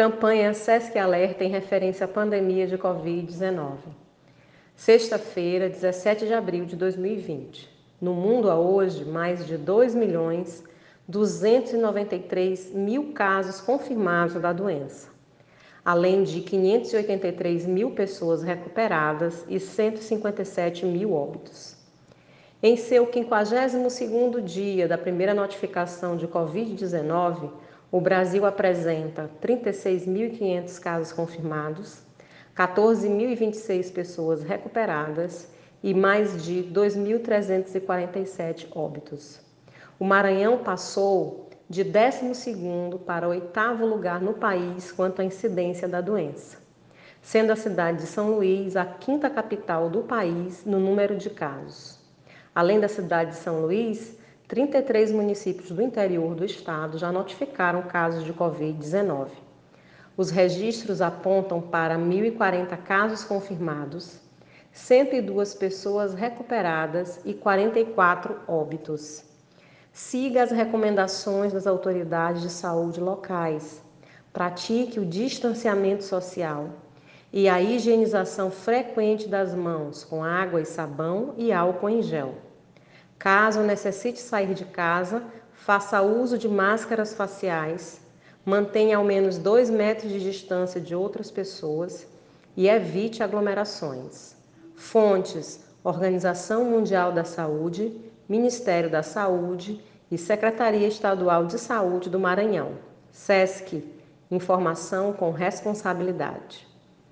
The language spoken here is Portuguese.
Campanha SESC Alerta em referência à pandemia de Covid-19. Sexta-feira, 17 de abril de 2020. No mundo há hoje mais de 2 milhões 293 mil casos confirmados da doença, além de 583 mil pessoas recuperadas e 157 mil óbitos. Em seu 52º dia da primeira notificação de Covid-19, o Brasil apresenta 36.500 casos confirmados, 14.026 pessoas recuperadas e mais de 2.347 óbitos. O Maranhão passou de 12º para oitavo lugar no país quanto à incidência da doença, sendo a cidade de São Luís a quinta capital do país no número de casos. Além da cidade de São Luís, 33 municípios do interior do estado já notificaram casos de Covid-19. Os registros apontam para 1.040 casos confirmados, 102 pessoas recuperadas e 44 óbitos. Siga as recomendações das autoridades de saúde locais. Pratique o distanciamento social e a higienização frequente das mãos com água e sabão e álcool em gel. Caso necessite sair de casa, faça uso de máscaras faciais, mantenha ao menos dois metros de distância de outras pessoas e evite aglomerações. Fontes: Organização Mundial da Saúde, Ministério da Saúde e Secretaria Estadual de Saúde do Maranhão. SESC Informação com responsabilidade.